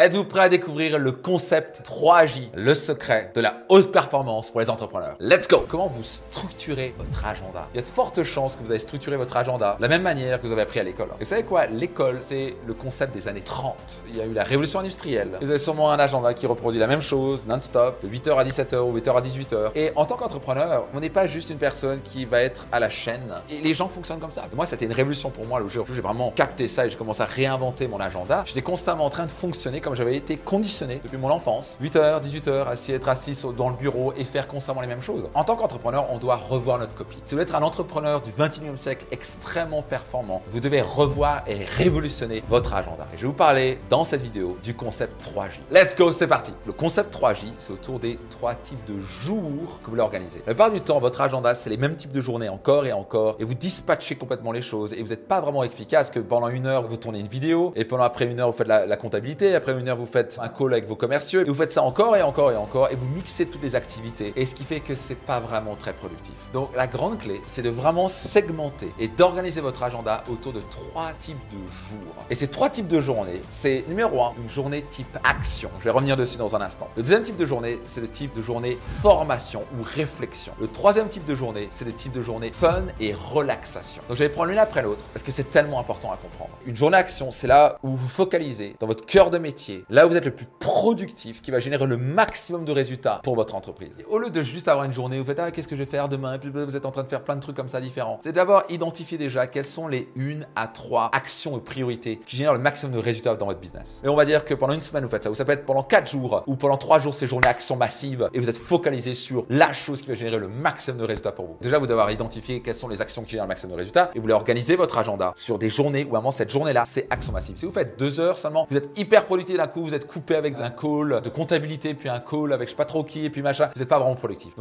Êtes-vous prêt à découvrir le concept 3J, le secret de la haute performance pour les entrepreneurs? Let's go Comment vous structurez votre agenda? Il y a de fortes chances que vous allez structurer votre agenda de la même manière que vous avez appris à l'école. Vous savez quoi? L'école, c'est le concept des années 30. Il y a eu la révolution industrielle. Vous avez sûrement un agenda qui reproduit la même chose non-stop, de 8h à 17h ou 8h à 18h. Et en tant qu'entrepreneur, on n'est pas juste une personne qui va être à la chaîne. Et les gens fonctionnent comme ça. Moi, c'était une révolution pour moi le jour où j'ai vraiment capté ça et j'ai commencé à réinventer mon agenda. J'étais constamment en train de fonctionner comme j'avais été conditionné depuis mon enfance. 8h, 18h, assis, être assis dans le bureau et faire constamment les mêmes choses. En tant qu'entrepreneur, on doit revoir notre copie. Si vous voulez être un entrepreneur du 21e siècle extrêmement performant, vous devez revoir et révolutionner votre agenda. Et je vais vous parler dans cette vidéo du concept 3J. Let's go, c'est parti. Le concept 3J, c'est autour des trois types de jours que vous voulez organiser. La plupart du temps, votre agenda, c'est les mêmes types de journées encore et encore, et vous dispatchez complètement les choses, et vous n'êtes pas vraiment efficace que pendant une heure, vous tournez une vidéo, et pendant après une heure, vous faites la, la comptabilité, après vous faites un call avec vos commerciaux, et vous faites ça encore et encore et encore, et vous mixez toutes les activités, et ce qui fait que c'est pas vraiment très productif. Donc la grande clé, c'est de vraiment segmenter et d'organiser votre agenda autour de trois types de jours. Et ces trois types de journées, c'est numéro un, une journée type action. Je vais revenir dessus dans un instant. Le deuxième type de journée, c'est le type de journée formation ou réflexion. Le troisième type de journée, c'est le type de journée fun et relaxation. Donc je vais prendre l'une après l'autre parce que c'est tellement important à comprendre. Une journée action, c'est là où vous focalisez dans votre cœur de métier, là où vous êtes le plus productif, qui va générer le maximum de résultats pour votre entreprise. Au lieu de juste avoir une journée où vous faites ah qu'est-ce que je vais faire demain, et puis vous êtes en train de faire plein de trucs comme ça différents, c'est d'avoir identifié déjà quelles sont les une à trois actions et priorités qui génèrent le maximum de résultats dans votre business. Et on va dire que pendant une semaine vous faites ça, ou ça peut être pendant quatre jours, ou pendant trois jours ces journées actions massives, et vous êtes focalisé sur la chose qui va générer le maximum de résultats pour vous. Déjà vous devez avoir identifié quelles sont les actions qui génèrent le maximum de résultats, et vous voulez organiser votre agenda sur des journées où vraiment cette journée-là c'est action massive. Si vous faites deux heures seulement, vous êtes hyper productif d'un coup, vous êtes coupé avec un call de comptabilité, puis un call avec je sais pas trop qui, et puis machin, vous n'êtes pas vraiment productif.